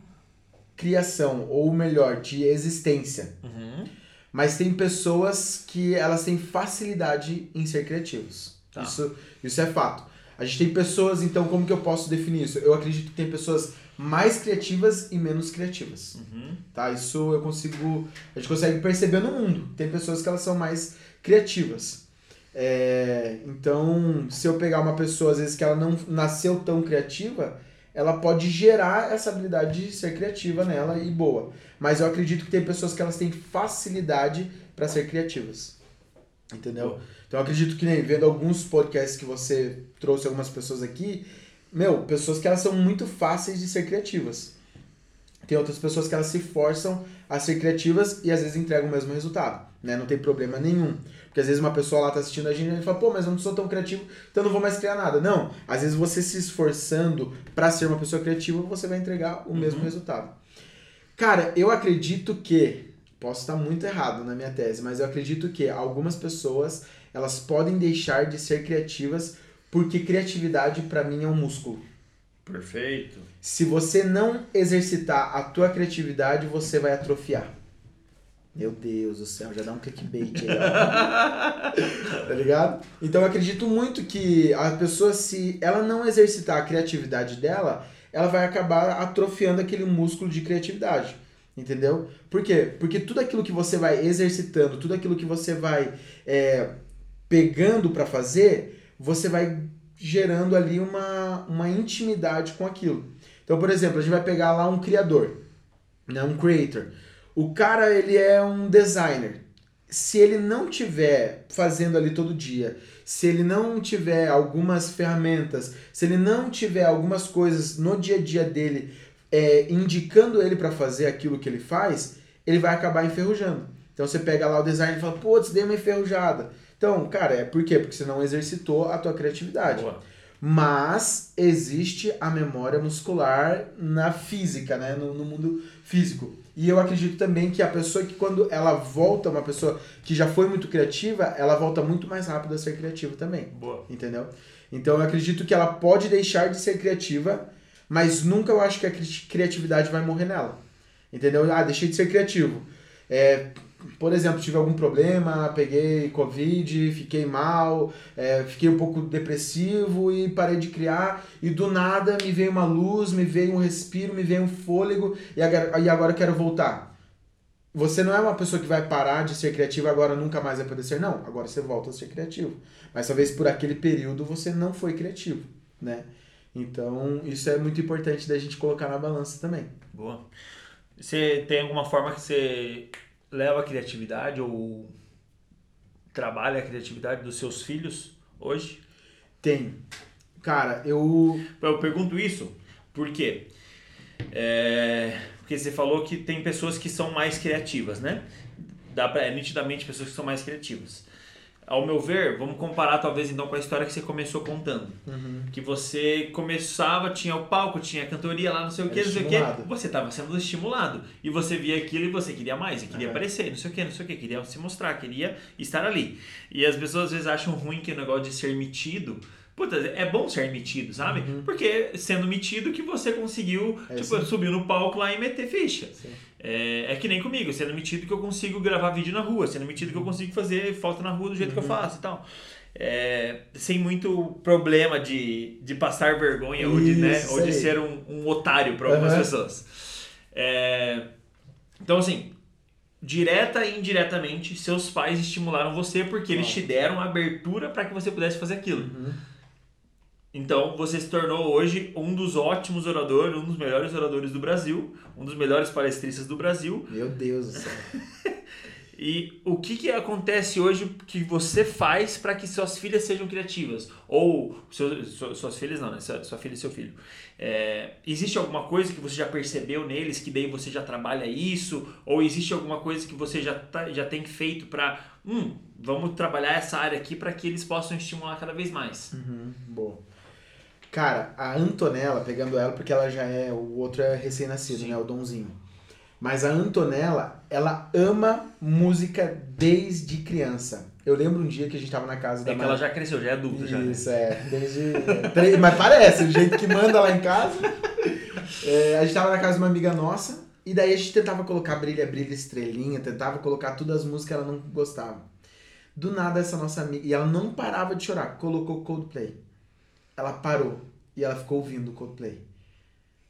criação, ou melhor, de existência. Uhum. Mas tem pessoas que elas têm facilidade em ser criativos. Tá. Isso, isso é fato. A gente tem pessoas, então como que eu posso definir isso? Eu acredito que tem pessoas mais criativas e menos criativas. Uhum. Tá? Isso eu consigo. A gente consegue perceber no mundo. Tem pessoas que elas são mais criativas. É, então, se eu pegar uma pessoa, às vezes, que ela não nasceu tão criativa, ela pode gerar essa habilidade de ser criativa nela e boa. Mas eu acredito que tem pessoas que elas têm facilidade para ser criativas. Entendeu? Então eu acredito que nem vendo alguns podcasts que você trouxe algumas pessoas aqui, meu, pessoas que elas são muito fáceis de ser criativas. Tem outras pessoas que elas se forçam a ser criativas e às vezes entregam o mesmo resultado, né? Não tem problema nenhum. Porque às vezes uma pessoa lá tá assistindo a gente e fala, pô, mas eu não sou tão criativo, então eu não vou mais criar nada. Não, às vezes você se esforçando para ser uma pessoa criativa, você vai entregar o mesmo resultado. Cara, eu acredito que, posso estar muito errado na minha tese, mas eu acredito que algumas pessoas, elas podem deixar de ser criativas porque criatividade para mim é um músculo. Perfeito. Se você não exercitar a tua criatividade, você vai atrofiar. Meu Deus do céu, já dá um clickbait aí. tá ligado? Então eu acredito muito que a pessoa, se ela não exercitar a criatividade dela, ela vai acabar atrofiando aquele músculo de criatividade. Entendeu? Por quê? Porque tudo aquilo que você vai exercitando, tudo aquilo que você vai é, pegando para fazer, você vai gerando ali uma, uma intimidade com aquilo. Então, por exemplo, a gente vai pegar lá um criador, né, um creator. O cara, ele é um designer. Se ele não tiver fazendo ali todo dia, se ele não tiver algumas ferramentas, se ele não tiver algumas coisas no dia a dia dele é, indicando ele para fazer aquilo que ele faz, ele vai acabar enferrujando. Então você pega lá o design e fala, putz, dei uma enferrujada. Então, cara, é por quê? Porque você não exercitou a tua criatividade. Boa. Mas existe a memória muscular na física, né? No, no mundo físico. E eu acredito também que a pessoa que quando ela volta, uma pessoa que já foi muito criativa, ela volta muito mais rápido a ser criativa também. Boa. Entendeu? Então eu acredito que ela pode deixar de ser criativa, mas nunca eu acho que a cri- criatividade vai morrer nela. Entendeu? Ah, deixei de ser criativo. É, por exemplo, tive algum problema, peguei Covid, fiquei mal, é, fiquei um pouco depressivo e parei de criar. E do nada me veio uma luz, me veio um respiro, me veio um fôlego e agora, e agora quero voltar. Você não é uma pessoa que vai parar de ser criativa agora nunca mais vai poder ser, não. Agora você volta a ser criativo. Mas talvez por aquele período você não foi criativo, né? Então, isso é muito importante da gente colocar na balança também. Boa. Você tem alguma forma que você leva a criatividade ou trabalha a criatividade dos seus filhos hoje? Tem. Cara, eu. Eu pergunto isso porque é, porque você falou que tem pessoas que são mais criativas, né? Dá pra, é nitidamente pessoas que são mais criativas. Ao meu ver, vamos comparar talvez então com a história que você começou contando. Que você começava, tinha o palco, tinha a cantoria lá, não sei o que, não sei o que. Você estava sendo estimulado. E você via aquilo e você queria mais, e queria Aham. aparecer, não sei o que, não sei o que, queria se mostrar, queria estar ali. E as pessoas às vezes acham ruim que o negócio de ser metido. Puta, é bom ser metido, sabe? Porque sendo metido que você conseguiu, É, tipo, sim. subir no palco lá e meter ficha. Sim. É, é que nem comigo, sendo metido que eu consigo gravar vídeo na rua, sendo metido que eu consigo fazer foto na rua do jeito uhum. que eu uhum. faço e tal. É, sem muito problema de, de passar vergonha Isso, ou de, né, ou de ser um, um otário para algumas uhum. pessoas. É, então, assim, direta e indiretamente, seus pais estimularam você porque eles te deram abertura para que você pudesse fazer aquilo. Uhum. Então, você se tornou hoje um dos ótimos oradores, um dos melhores oradores do Brasil, um dos melhores palestristas do Brasil. Meu Deus do céu. e o que, que acontece hoje que você faz para que suas filhas sejam criativas? Ou seu, suas filhas não, né? Sua, sua filha e seu filho. É, existe alguma coisa que você já percebeu neles que daí você já trabalha isso? Ou existe alguma coisa que você já, tá, já tem feito para, hum, vamos trabalhar essa área aqui para que eles possam estimular cada vez mais? Uhum, boa. Cara, a Antonella, pegando ela, porque ela já é, o outro é recém-nascido, né? O Donzinho. Mas a Antonella, ela ama música desde criança. Eu lembro um dia que a gente tava na casa é da É que ela já cresceu, já é adulta já. Né? Isso, é. Desde. É, mas parece, o jeito que manda lá em casa. É, a gente tava na casa de uma amiga nossa, e daí a gente tentava colocar brilha, brilha, estrelinha, tentava colocar todas as músicas que ela não gostava. Do nada, essa nossa amiga. E ela não parava de chorar, colocou Coldplay ela parou e ela ficou ouvindo o Coldplay.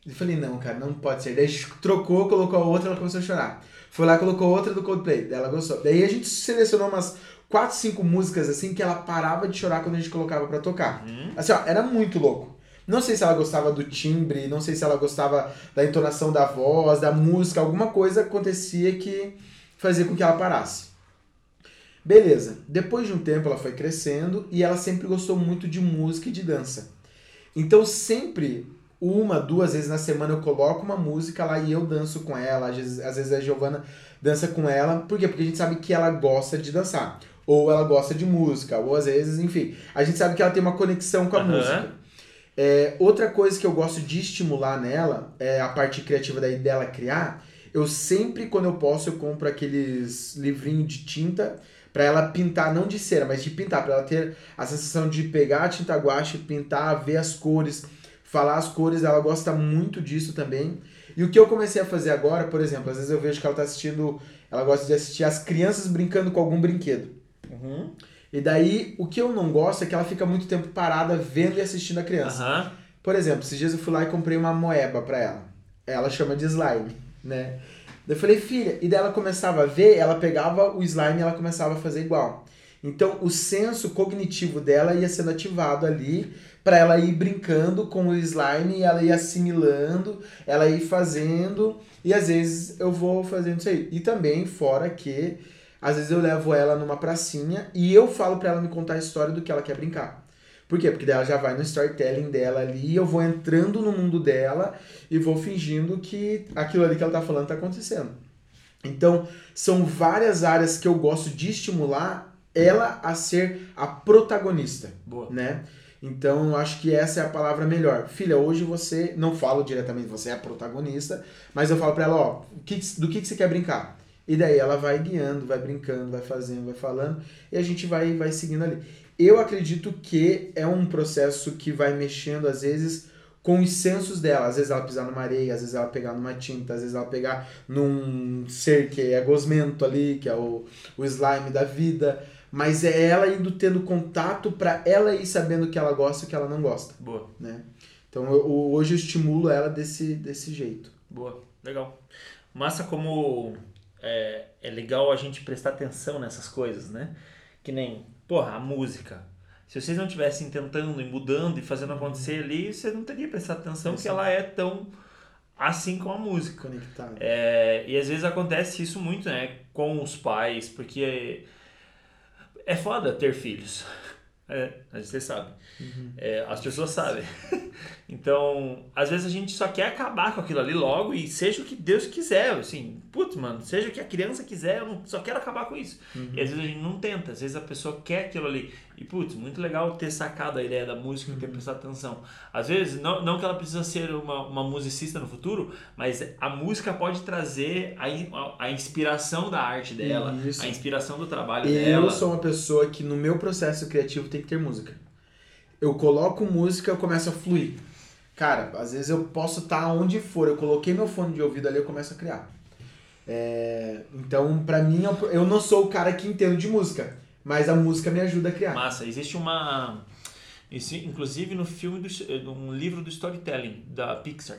Eu falei, não, cara, não pode ser. Daí a gente trocou, colocou a outra, ela começou a chorar. Foi lá, colocou outra do Coldplay, daí ela gostou. Daí a gente selecionou umas 4, 5 músicas assim que ela parava de chorar quando a gente colocava para tocar. Uhum. Assim, ó, era muito louco. Não sei se ela gostava do timbre, não sei se ela gostava da entonação da voz, da música, alguma coisa acontecia que fazia com que ela parasse. Beleza. Depois de um tempo ela foi crescendo e ela sempre gostou muito de música e de dança. Então sempre uma, duas vezes na semana eu coloco uma música lá e eu danço com ela. Às vezes, às vezes a Giovana dança com ela. Por quê? Porque a gente sabe que ela gosta de dançar. Ou ela gosta de música. Ou às vezes, enfim. A gente sabe que ela tem uma conexão com a uhum. música. É, outra coisa que eu gosto de estimular nela é a parte criativa daí dela criar. Eu sempre, quando eu posso, eu compro aqueles livrinhos de tinta para ela pintar, não de cera, mas de pintar, para ela ter a sensação de pegar a tinta guache, pintar, ver as cores, falar as cores, ela gosta muito disso também. E o que eu comecei a fazer agora, por exemplo, às vezes eu vejo que ela tá assistindo, ela gosta de assistir as crianças brincando com algum brinquedo. Uhum. E daí, o que eu não gosto é que ela fica muito tempo parada vendo e assistindo a criança. Uhum. Por exemplo, esses dias eu fui lá e comprei uma moeba para ela. Ela chama de slime, né? Daí eu falei, filha, e daí ela começava a ver, ela pegava o slime e ela começava a fazer igual. Então o senso cognitivo dela ia sendo ativado ali para ela ir brincando com o slime ela ir assimilando, ela ir fazendo, e às vezes eu vou fazendo isso aí. E também, fora que às vezes eu levo ela numa pracinha e eu falo para ela me contar a história do que ela quer brincar. Por quê? Porque ela já vai no storytelling dela ali, eu vou entrando no mundo dela e vou fingindo que aquilo ali que ela tá falando tá acontecendo. Então, são várias áreas que eu gosto de estimular ela a ser a protagonista, Boa. né? Então, eu acho que essa é a palavra melhor. Filha, hoje você, não falo diretamente, você é a protagonista, mas eu falo para ela, ó, do que, que você quer brincar? E daí ela vai guiando, vai brincando, vai fazendo, vai falando, e a gente vai, vai seguindo ali. Eu acredito que é um processo que vai mexendo, às vezes, com os sensos dela. Às vezes ela pisar numa areia, às vezes ela pegar numa tinta, às vezes ela pegar num ser que é gosmento ali, que é o, o slime da vida. Mas é ela indo tendo contato para ela ir sabendo o que ela gosta e o que ela não gosta. Boa. Né? Então eu, hoje eu estimulo ela desse, desse jeito. Boa, legal. Massa como é, é legal a gente prestar atenção nessas coisas, né? Que nem porra, a música. Se vocês não tivessem tentando e mudando e fazendo acontecer ali, você não teria prestado atenção que ela é tão assim com a música. Conectada. É, e às vezes acontece isso muito, né, com os pais, porque é, é foda ter filhos. É, você sabe. Uhum. É, as pessoas sabem. então, às vezes a gente só quer acabar com aquilo ali logo e seja o que Deus quiser. Assim, putz, mano, seja o que a criança quiser, eu não, só quero acabar com isso. Uhum. E às vezes a gente não tenta, às vezes a pessoa quer aquilo ali. E, putz, muito legal ter sacado a ideia da música e ter uhum. prestado atenção. Às vezes, não, não que ela precisa ser uma, uma musicista no futuro, mas a música pode trazer a, a, inspiração da arte dela, Isso. a inspiração do trabalho eu dela. Eu sou uma pessoa que no meu processo criativo tem que ter música. Eu coloco música, eu começo a fluir. Cara, às vezes eu posso estar tá onde for, eu coloquei meu fone de ouvido ali, eu começo a criar. É, então, pra mim, eu- eu não sou o cara que entendo de música, mas a música me ajuda a criar. Massa, existe uma. inclusive no filme, do, um livro do storytelling da Pixar.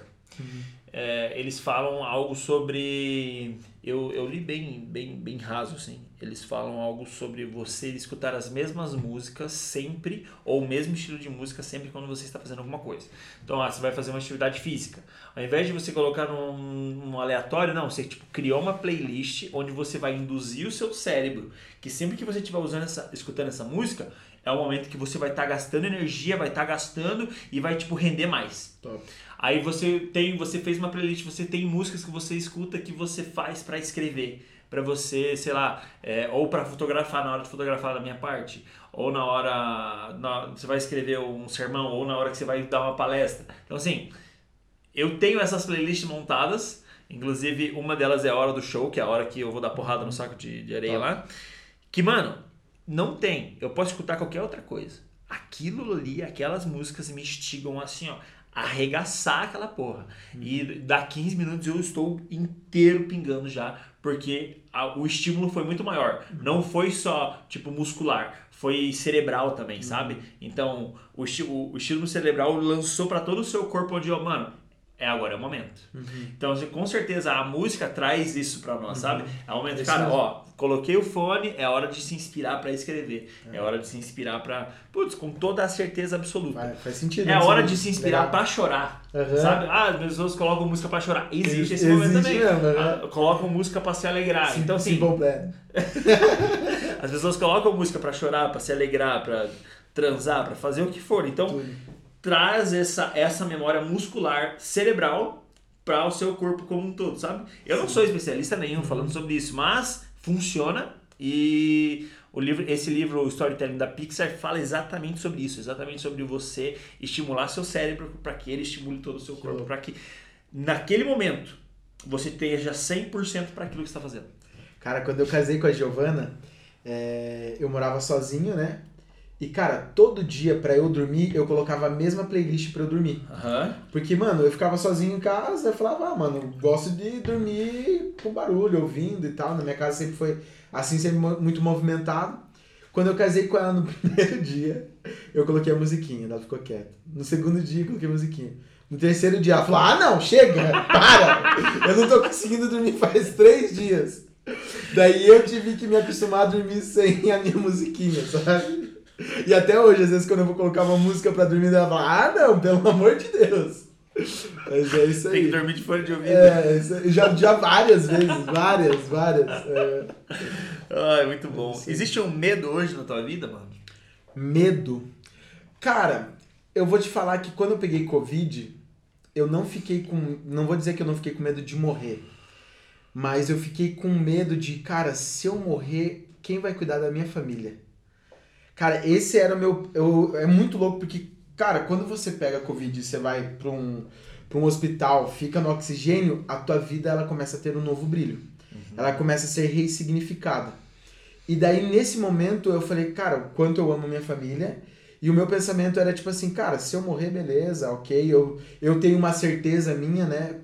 É, eles falam algo sobre. Eu, eu li bem, bem, bem raso, assim. Eles falam algo sobre você escutar as mesmas músicas sempre, ou o mesmo estilo de música sempre quando você está fazendo alguma coisa. Então, ah, você vai fazer uma atividade física. Ao invés de você colocar num, num aleatório, não, você tipo, criou uma playlist onde você vai induzir o seu cérebro, que sempre que você estiver usando essa, escutando essa música, é o momento que você vai estar gastando energia, vai estar gastando e vai tipo render mais. Top. Aí você tem, você fez uma playlist, você tem músicas que você escuta que você faz pra escrever, Pra você, sei lá, é, ou pra fotografar na hora de fotografar da minha parte, ou na hora na, você vai escrever um sermão, ou na hora que você vai dar uma palestra. Então assim, eu tenho essas playlists montadas, inclusive uma delas é a hora do show, que é a hora que eu vou dar porrada no saco de, de areia Tá. lá. Que, mano, não tem. Eu posso escutar qualquer outra coisa. Aquilo ali, aquelas músicas me instigam assim, ó. Arregaçar aquela porra. E dá 15 minutos eu estou inteiro pingando já, porque a- o estímulo foi muito maior. Não foi só, tipo, muscular, foi cerebral também, sabe? Então, o, o, o estímulo cerebral lançou pra todo o seu corpo onde, ó, mano, é agora, é o momento. Então, assim, com certeza, a música traz isso pra nós, sabe? É o momento, cara, mesmo. ó, coloquei o fone, é hora de se inspirar pra escrever. É. hora de se inspirar pra. Putz, com toda a certeza absoluta. Vai, faz sentido. É né? hora de se inspirar pra chorar. Aham. Sabe? Ah, as pessoas colocam música pra chorar. Existe esse momento também. mesmo, aham. Ah, colocam música pra se alegrar. Sim- então, assim, Plan. as pessoas colocam música pra chorar, pra se alegrar, pra transar, pra fazer o que for. Então, Tudo. traz essa, essa memória muscular cerebral para o seu corpo como um todo, sabe? Eu não sou especialista nenhum falando sobre isso, mas funciona e o livro, esse livro, o Storytelling da Pixar, fala exatamente sobre isso, exatamente sobre você estimular seu cérebro para que ele estimule todo o seu corpo, para que naquele momento você esteja 100% para aquilo que está fazendo. Cara, quando eu casei com a Giovana, é, eu morava sozinho, né? E, cara, todo dia pra eu dormir, eu colocava a mesma playlist pra eu dormir. Aham. Porque, mano, eu ficava sozinho em casa, eu falava, ah, mano, gosto de dormir com barulho, ouvindo e tal. Na minha casa sempre foi assim, sempre muito movimentado. Quando eu casei com ela no primeiro dia, eu coloquei a musiquinha, ela ficou quieta. No segundo dia, eu coloquei a musiquinha. No terceiro dia, ela falou, ah, não, chega, para! Eu não tô conseguindo dormir faz três dias. Daí eu tive que me acostumar a dormir sem a minha musiquinha, sabe? E até hoje, às vezes, quando eu vou colocar uma música pra dormir, ela fala, ah, não, pelo amor de Deus. Mas é isso Tem que aí. dormir de fone de ouvido. É, aí. já, já várias vezes, várias, várias. É. Ai, muito bom. Sim. Existe um medo hoje na tua vida, mano? Medo. Cara, eu vou te falar que quando eu peguei Covid, eu não fiquei com. Não vou dizer que eu não fiquei com medo de morrer. Mas eu fiquei com medo de, cara, se eu morrer, quem vai cuidar da minha família? Cara, esse era o meu. Eu, é muito louco porque, cara, quando você pega Covid e você vai pra um, pra um hospital, fica no oxigênio, a tua vida ela começa a ter um novo brilho. Ela começa a ser ressignificada. E daí, nesse momento, eu falei, cara, o quanto eu amo minha família. E o meu pensamento era tipo assim, cara, se eu morrer, beleza, ok. Eu, eu tenho uma certeza minha, né?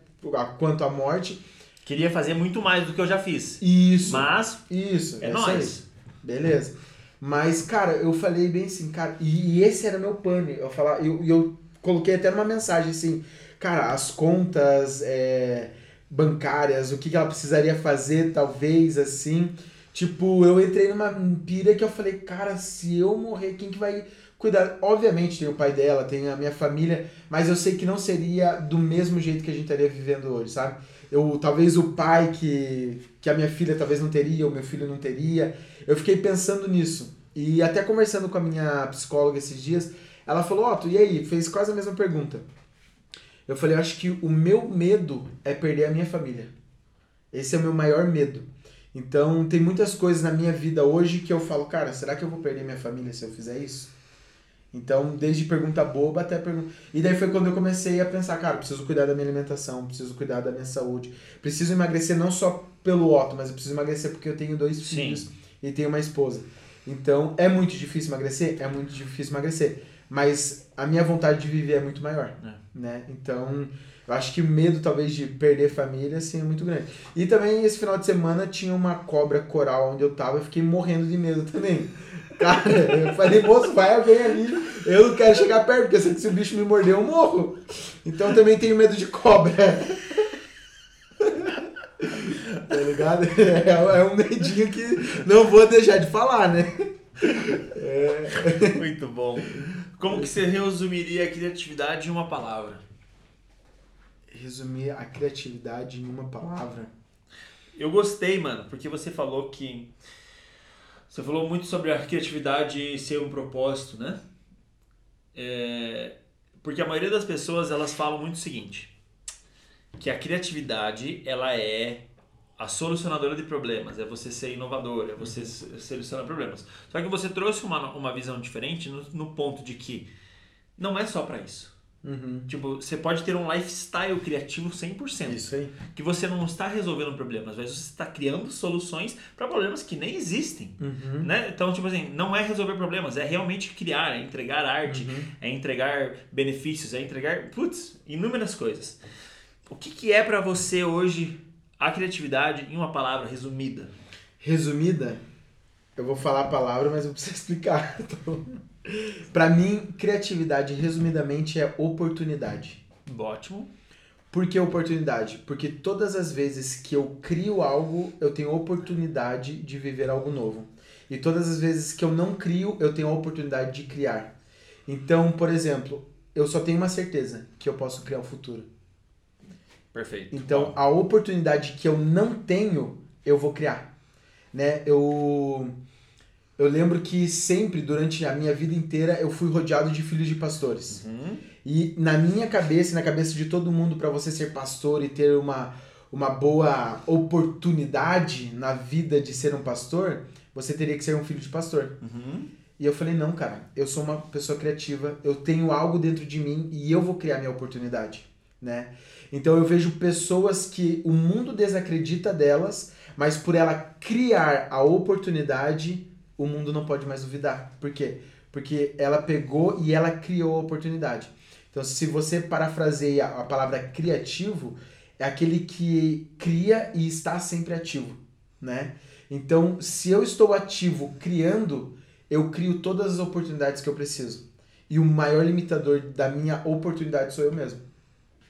Quanto à morte. Queria fazer muito mais do que eu já fiz. Isso. Mas Isso. é isso nóis. Beleza. Mas, cara, eu falei bem assim, cara, e, e esse era meu pânico. Eu, falar, eu, eu coloquei até numa mensagem assim, cara, as contas é, bancárias, o que, que ela precisaria fazer, talvez, assim. Tipo, eu entrei numa pira que eu falei, cara, se eu morrer, quem que vai cuidar? Obviamente tem o pai dela, tem a minha família, mas eu sei que não seria do mesmo jeito que a gente estaria vivendo hoje, sabe? Eu, talvez o pai que, que a minha filha talvez não teria, o meu filho não teria. Eu fiquei pensando nisso. E até conversando com a minha psicóloga esses dias, ela falou, Otto, e aí? Fez quase a mesma pergunta. Eu falei, eu acho que o meu medo é perder a minha família. Esse é o meu maior medo. Então, tem muitas coisas na minha vida hoje que eu falo, cara, será que eu vou perder minha família se eu fizer isso? Então, desde pergunta boba até pergunta. E daí foi quando eu comecei a pensar, cara, preciso cuidar da minha alimentação, preciso cuidar da minha saúde, preciso emagrecer não só pelo Otto, mas eu preciso emagrecer porque eu tenho dois Sim. filhos e tenho uma esposa. Então, é muito difícil emagrecer? É muito difícil emagrecer. mas a minha vontade de viver é muito maior, É. né? Então, eu acho que o medo talvez de perder família assim é muito grande. E também esse final de semana tinha uma cobra coral onde eu tava, eu fiquei morrendo de medo também. Cara, eu falei, moço, vai alguém ali, eu não quero chegar perto, porque eu sei que se o bicho me morder eu morro. Então eu também tenho medo de cobra. Tá ligado? É, é um medinho que não vou deixar de falar, né? Muito bom. Como que você resumiria a criatividade em uma palavra? Resumir a criatividade em uma palavra. Eu gostei, mano, porque você falou que. Você falou muito sobre a criatividade ser um propósito, né? É, porque a maioria das pessoas elas falam muito o seguinte: que a criatividade ela é a solucionadora de problemas, é você ser inovador, é você s- solucionar problemas. Só que você trouxe uma, uma visão diferente no, no ponto de que não é só pra isso. Uhum. Tipo, você pode ter um lifestyle criativo 100%. Isso aí. que você não está resolvendo problemas, mas você está criando soluções para problemas que nem existem. Uhum. Né? Então, tipo assim, não é resolver problemas, é realmente criar, é entregar arte, Uhum. é entregar benefícios, é entregar, putz, inúmeras coisas. O que, que é para você hoje a criatividade em uma palavra resumida? Resumida, eu vou falar a palavra, mas eu preciso explicar. Pra mim, criatividade, resumidamente, é oportunidade. Ótimo. Por que oportunidade? Porque todas as vezes que eu crio algo, eu tenho oportunidade de viver algo novo. E todas as vezes que eu não crio, eu tenho a oportunidade de criar. Então, por exemplo, eu só tenho uma certeza que eu posso criar um futuro. Perfeito. Então, a oportunidade que eu não tenho, eu vou criar. Né? Eu eu lembro que sempre durante a minha vida inteira eu fui rodeado de filhos de pastores. Uhum. E na minha cabeça e na cabeça de todo mundo, para você ser pastor e ter uma, uma boa oportunidade na vida de ser um pastor, você teria que ser um filho de pastor. Uhum. E eu falei, não, cara, eu sou uma pessoa criativa, eu tenho algo dentro de mim e eu vou criar minha oportunidade, né? Então eu vejo pessoas que o mundo desacredita delas, mas por ela criar a oportunidade, o mundo não pode mais duvidar. Por quê? Porque ela pegou e ela criou a oportunidade. Então, se você parafraseia a palavra criativo, é aquele que cria e está sempre ativo, né? Então, se eu estou ativo criando, eu crio todas as oportunidades que eu preciso. E o maior limitador da minha oportunidade sou eu mesmo.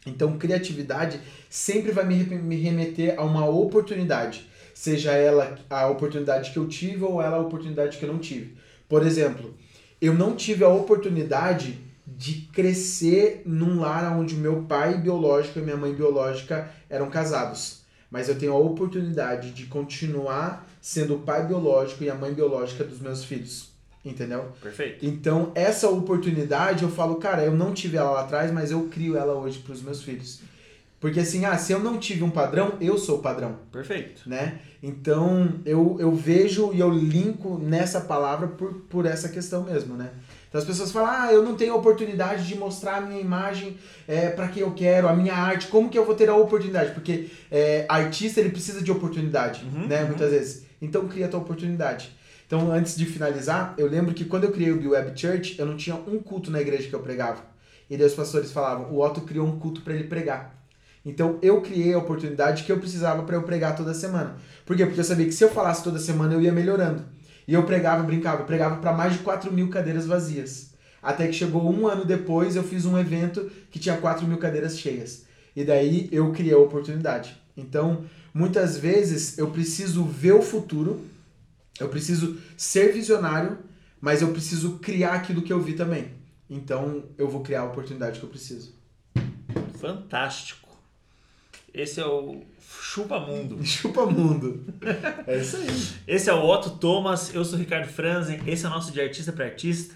Então, criatividade sempre vai me re- me remeter a uma oportunidade, seja ela a oportunidade que eu tive ou ela a oportunidade que eu não tive. Por exemplo, eu não tive a oportunidade de crescer num lar onde meu pai biológico e minha mãe biológica eram casados. Mas eu tenho a oportunidade de continuar sendo o pai biológico e a mãe biológica dos meus filhos. Entendeu? Perfeito. Então, essa oportunidade eu falo, cara, eu não tive ela lá atrás, mas eu crio ela hoje para os meus filhos. Porque assim, ah, se eu não tive um padrão, eu sou o padrão, Perfeito. né? Então, eu, eu vejo e eu linko nessa palavra por, por essa questão mesmo, né? Então as pessoas falam, ah, eu não tenho oportunidade de mostrar a minha imagem é, para quem eu quero, a minha arte, como que eu vou ter a oportunidade? Porque é, artista, ele precisa de oportunidade, Uhum, né? uhum. Muitas vezes. Então, cria a tua oportunidade. Então, antes de finalizar, eu lembro que quando eu criei o Be Web Church, eu não tinha um culto na igreja que eu pregava. E daí os pastores falavam, o Otto criou um culto para ele pregar. Então, eu criei a oportunidade que eu precisava para eu pregar toda semana. Por quê? Porque eu sabia que se eu falasse toda semana, eu ia melhorando. E eu pregava, brincava, eu pregava para mais de 4 mil cadeiras vazias. Até que chegou um ano depois, eu fiz um evento que tinha 4 mil cadeiras cheias. E daí eu criei a oportunidade. Então, muitas vezes eu preciso ver o futuro, eu preciso ser visionário, mas eu preciso criar aquilo que eu vi também. Então, eu vou criar a oportunidade que eu preciso. Fantástico. Esse é o Chupa Mundo. Chupa mundo. É isso aí. Esse é o Otto Thomas, eu sou o Ricardo Franzen, esse é o nosso de artista para artista.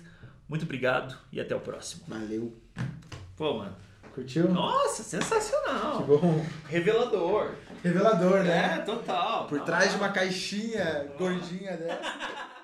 Muito obrigado e até o próximo. Valeu. Pô, mano. Curtiu? Nossa, Que sensacional. bom. Revelador. Revelador, né? É, total. Por trás de uma caixinha gordinha dessa.